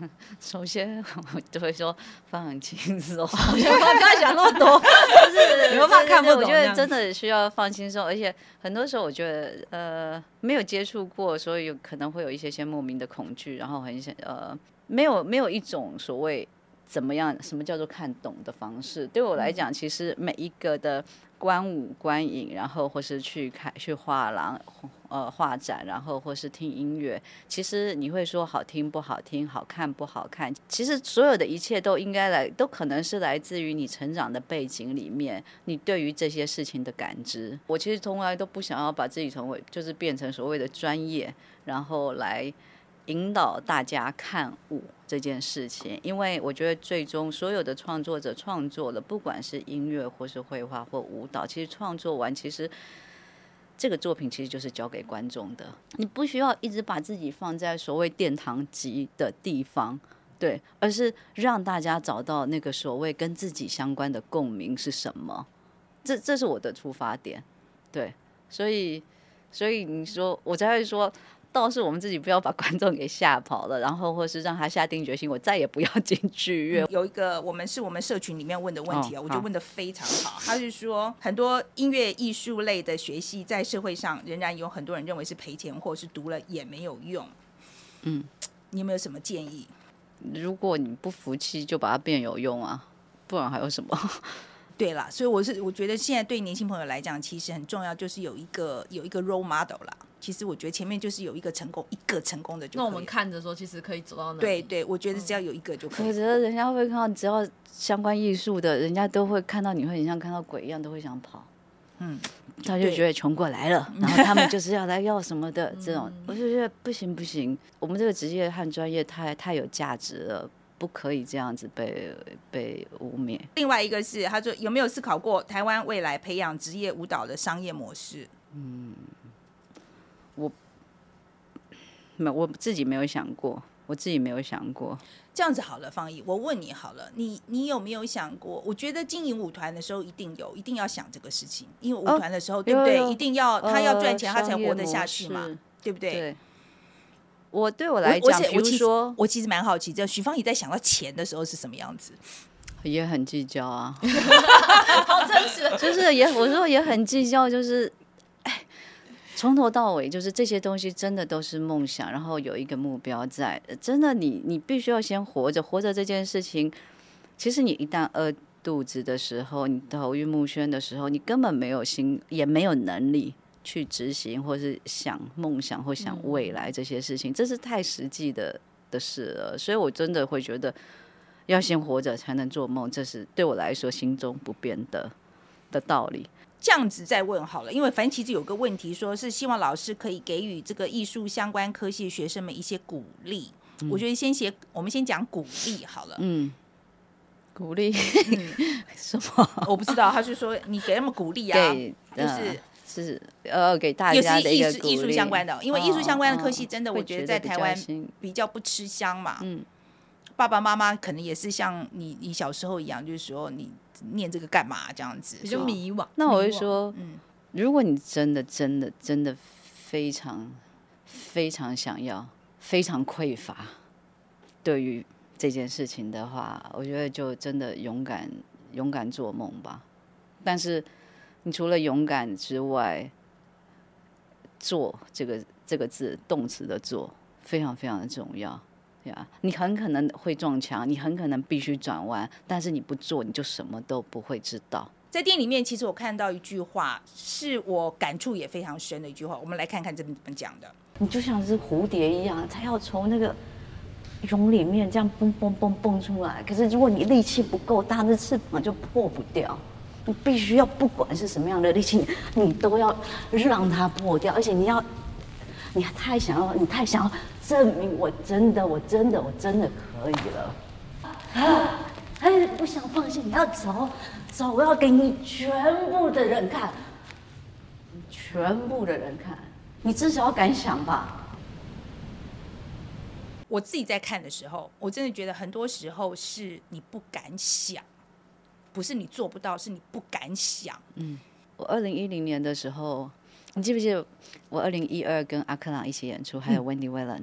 首先我就会说放轻松，不要想那么多，就是有办法看不懂我觉得真的需要放轻松，而且很多时候我觉得呃没有接触过，所以有可能会有一些些莫名的恐惧，然后很想呃没有没有一种所谓怎么样什么叫做看懂的方式。对我来讲，其实每一个的观舞观影，然后或是去看去画廊。呃，画展，然后或是听音乐，其实你会说好听不好听，好看不好看，其实所有的一切都应该来，都可能是来自于你成长的背景里面，你对于这些事情的感知。我其实从来都不想要把自己成为，就是变成所谓的专业，然后来引导大家看舞这件事情，因为我觉得最终所有的创作者创作了，不管是音乐或是绘画或舞蹈，其实创作完其实。这个作品其实就是交给观众的，你不需要一直把自己放在所谓殿堂级的地方，对，而是让大家找到那个所谓跟自己相关的共鸣是什么，这这是我的出发点，对，所以所以你说我才会说。倒是我们自己不要把观众给吓跑了，然后或是让他下定决心，我再也不要进剧院。有一个我们是我们社群里面问的问题啊，哦我就问的非常好。他是说，很多音乐艺术类的学系在社会上仍然有很多人认为是赔钱，或者是读了也没有用。嗯，你有没有什么建议？如果你不服气，就把它变有用啊，不然还有什么？对啦，所以我是我觉得现在对年轻朋友来讲，其实很重要，就是有一个有一个 role model 啦。其实我觉得前面就是有一个成功，一个成功的就那我们看着说，其实可以走到那。对对，我觉得只要有一个就可以。我觉得人家会看到，只要相关艺术的，人家都会看到你会很像看到鬼一样，都会想跑。嗯，他就觉得穷过来了，然后他们就是要来要什么的这种，我就觉得不行不行，我们这个职业和专业太太有价值了，不可以这样子被被污蔑。另外一个是，他说有没有思考过台湾未来培养职业舞蹈的商业模式？没，我自己没有想过，我自己没有想过。这样子好了，方毅，我问你好了，你你有没有想过？我觉得经营舞团的时候一定有，一定要想这个事情，因为舞哦团的时候，对不对？有有一定要他要赚钱，呃他才活得下去嘛对不对？对，我对我我来讲，比如我且我其实说我其实蛮好奇，这许芳怡在想到钱的时候是什么样子？也很计较啊 好真实。就是也我说也很计较，就是哎，从头到尾就是这些东西真的都是梦想，然后有一个目标在，真的你你必须要先活着，活着这件事情，其实你一旦饿肚子的时候，你头晕目眩的时候，你根本没有心，也没有能力。去执行，或是想梦想或想未来这些事情，这是太实际的的事了。所以我真的会觉得，要先活着才能做梦，这是对我来说心中不变的的道理。这样子再问好了，因为反正其实有个问题，说是希望老师可以给予这个艺术相关科系学生们一些鼓励。我觉得先写，我们先讲鼓励好了。嗯，鼓励 什么？我不知道，他就说你给他们鼓励啊，给就是呃是呃给大家的一是艺术相关的，因为艺术相关的科系哦真的，我觉得在台湾比较不吃香嘛。嗯，爸爸妈妈可能也是像你你小时候一样，就是说你念这个干嘛这样子，比较迷惘。那我会，说，嗯如果你真的真的真的非常非常想要，非常匮乏，对于这件事情的话，我觉得就真的勇敢勇敢做梦吧。但是你除了勇敢之外，做这个这个字动词的做非常非常的重要。呀，你很可能会撞墙，你很可能必须转弯，但是你不做，你就什么都不会知道。在电影里面，其实我看到一句话，是我感触也非常深的一句话。我们来看看这边怎么讲的。你就像是蝴蝶一样，它要从那个蛹里面这样蹦蹦蹦蹦出来。可是如果你力气不够大，那翅膀就破不掉。你必须要不管是什么样的力气，你都要让它破掉，而且你要，你太想要，你太想要证明我真的，我真的，我真的可以了。啊，哎，不想放弃，你要走，走，我要给你全部的人看，全部的人看，你至少要敢想吧。我自己在看的时候，我真的觉得很多时候是你不敢想，不是你做不到，是你不敢想。嗯我二零一零年的时候，你记不记得我二零一二跟阿克朗一起演出，还有 Wendy Wellen。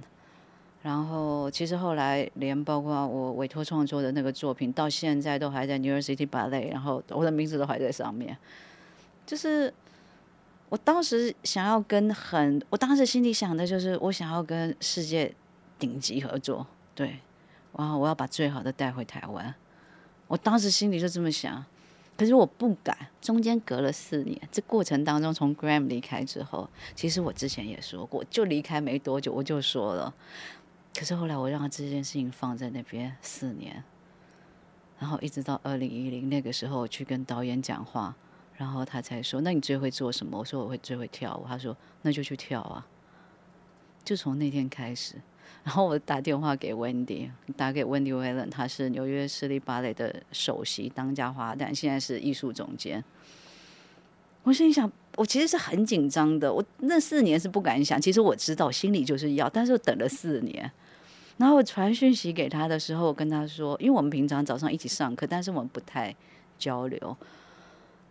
然后其实后来连包括我委托创作的那个作品，到现在都还在 New York City Ballet，然后我的名字都还在上面。就是我当时想要跟很，我当时心里想的就是我想要跟世界顶级合作，对，然后我要把最好的带回台湾。我当时心里就这么想，可是我不敢。中间隔了四年，这过程当中，从 Graham 离开之后，其实我之前也说过，就离开没多久我就说了。可是后来我让这件事情放在那边四年，然后一直到二零一零那个时候，我去跟导演讲话，然后他才说：“那你最会做什么？”我说：“我会最会跳舞。”他说：“那就去跳啊。”就从那天开始，然后我打电话给 Wendy，打给 Wendy Wellen，他是纽约市立芭蕾的首席当家花旦，现在是艺术总监。我心里想，我其实是很紧张的，我那四年是不敢想，其实我知道心里就是要，但是我等了四年。然后我传讯息给他的时候，我跟他说，因为我们平常早上一起上课，但是我们不太交流。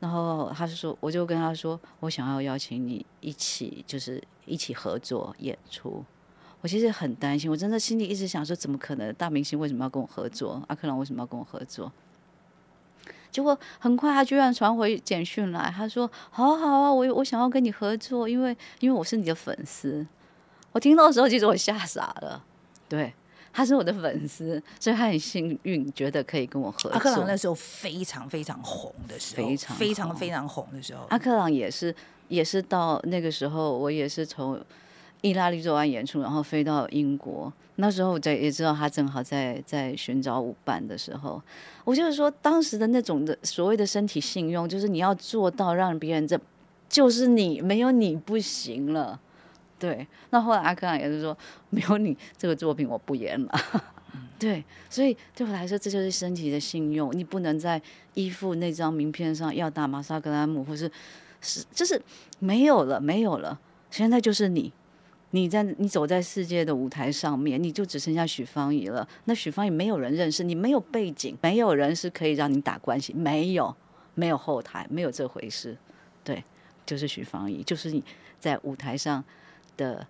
然后他就说，我就跟他说，我想要邀请你一起，就是一起合作演出。我其实很担心，我真的心里一直想说，怎么可能？大明星为什么要跟我合作？阿克朗为什么要跟我合作？结果很快他居然传回简讯来，他说：“好好啊，我我想要跟你合作，因为因为我是你的粉丝。”我听到的时候，其实我吓傻了。对，他是我的粉丝，所以他很幸运，觉得可以跟我合作。阿克朗那时候非常非常红的时候，非常非常红非常红的时候，阿克朗也是，也是到那个时候，我也是从意大利做完演出，然后飞到英国。那时候我在也知道他正好在在寻找舞伴的时候，我就是说当时的那种的所谓的身体信用，就是你要做到让别人这就是你，没有你不行了。对，那后来阿克朗也是说，没有你这个作品我不演了。对，所以对我来说，这就是身体的信用。你不能在依附那张名片上要打马萨格兰姆，或是是就是没有了，没有了。现在就是你，你在你走在世界的舞台上面，你就只剩下许芳宜了。那许芳宜没有人认识，你没有背景，没有人是可以让你打关系，没有，没有后台，没有这回事。对，就是许芳宜，就是你在舞台上的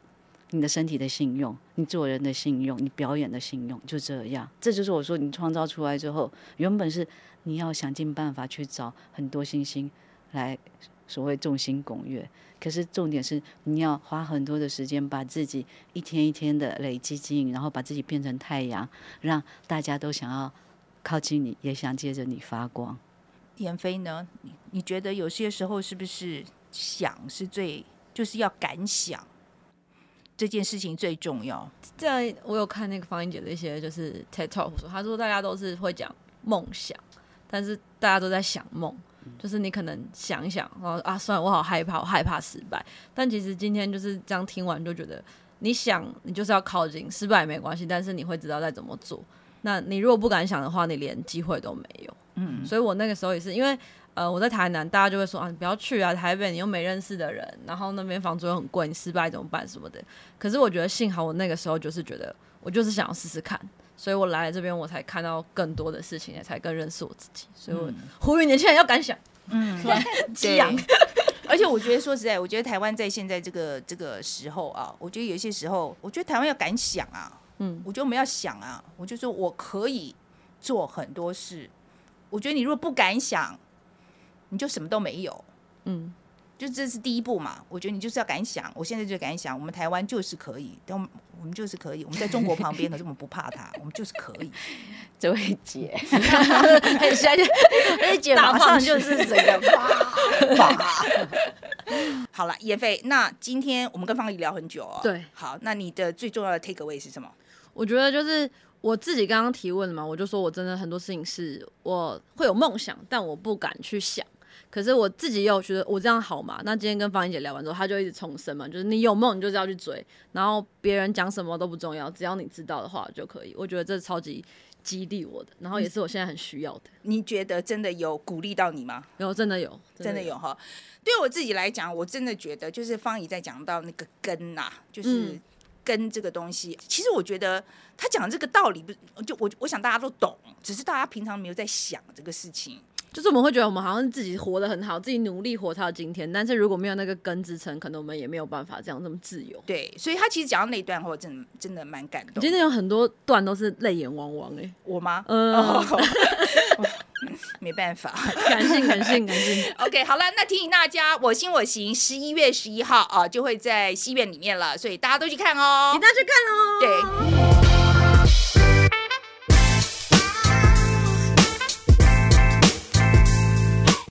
你的身体的信用，你做人的信用，你表演的信用，就这样。这就是我说你创造出来之后，原本是你要想尽办法去找很多星星来所谓众星拱月，可是重点是你要花很多的时间，把自己一天一天的累积经营，然后把自己变成太阳，让大家都想要靠近你，也想借着你发光。闫飞呢？你你觉得有些时候是不是想是最，就是要敢想这件事情最重要？在我有看那个方英姐的一些就是 TED Talk 说，她说大家都是会讲梦想，但是大家都在想梦，就是你可能想一想，然后啊，算了，我好害怕，我害怕失败。但其实今天就是这样听完就觉得，你想你就是要靠近，失败也没关系，但是你会知道再怎么做。那你如果不敢想的话，你连机会都没有。嗯，所以我那个时候也是因为。呃，我在台南，大家就会说啊，你不要去啊，台北你又没认识的人，然后那边房租又很贵，你失败怎么办什么的。可是我觉得幸好我那个时候就是觉得，我就是想要试试看，所以我来了这边，我才看到更多的事情，也才更认识我自己。所以我呼吁年轻人要敢想，嗯，激昂。而且我觉得说实在，我觉得台湾在现在这个这个时候啊，我觉得有些时候，我觉得台湾要敢想啊，嗯，我觉得我们要想啊，我就说我可以做很多事。我觉得你如果不敢想，你就什么都没有，嗯，就这是第一步嘛。我觉得你就是要敢想，我现在就敢想，我们台湾就是可以，但我们就是可以，我们在中国旁边，可是我们不怕它，我们就是可以。这位姐，很相信，这位姐马上就是整个啪啪。好了，叶飞，那今天我们跟方怡聊很久哦。对，好，那你的最重要的 take away 是什么？我觉得就是我自己刚刚提问了嘛，我就说我真的很多事情是我会有梦想，但我不敢去想。可是我自己也有觉得我这样好嘛？那今天跟方怡姐聊完之后，她就一直重申嘛，就是你有梦，你就是要去追，然后别人讲什么都不重要，只要你知道的话就可以。我觉得这超级激励我的，然后也是我现在很需要的。你觉得真的有鼓励到你吗？有，真的有，真的有哈。对我自己来讲，我真的觉得就是方怡在讲到那个根呐、就是嗯根这个东西，其实我觉得他讲这个道理，不就我我想大家都懂，只是大家平常没有在想这个事情。就是我们会觉得我们好像自己活得很好，自己努力活到今天，但是如果没有那个根支撑，可能我们也没有办法这样这么自由。对，所以他其实讲到那段话，真的真的蛮感动。今天有很多段都是泪眼汪汪哎，我吗？没办法。感性感性感性。OK，好了，那提醒大家，《我心我行》十一月十一号啊、就会在戏院里面了，所以大家都去看哦一定。要去看哦。对。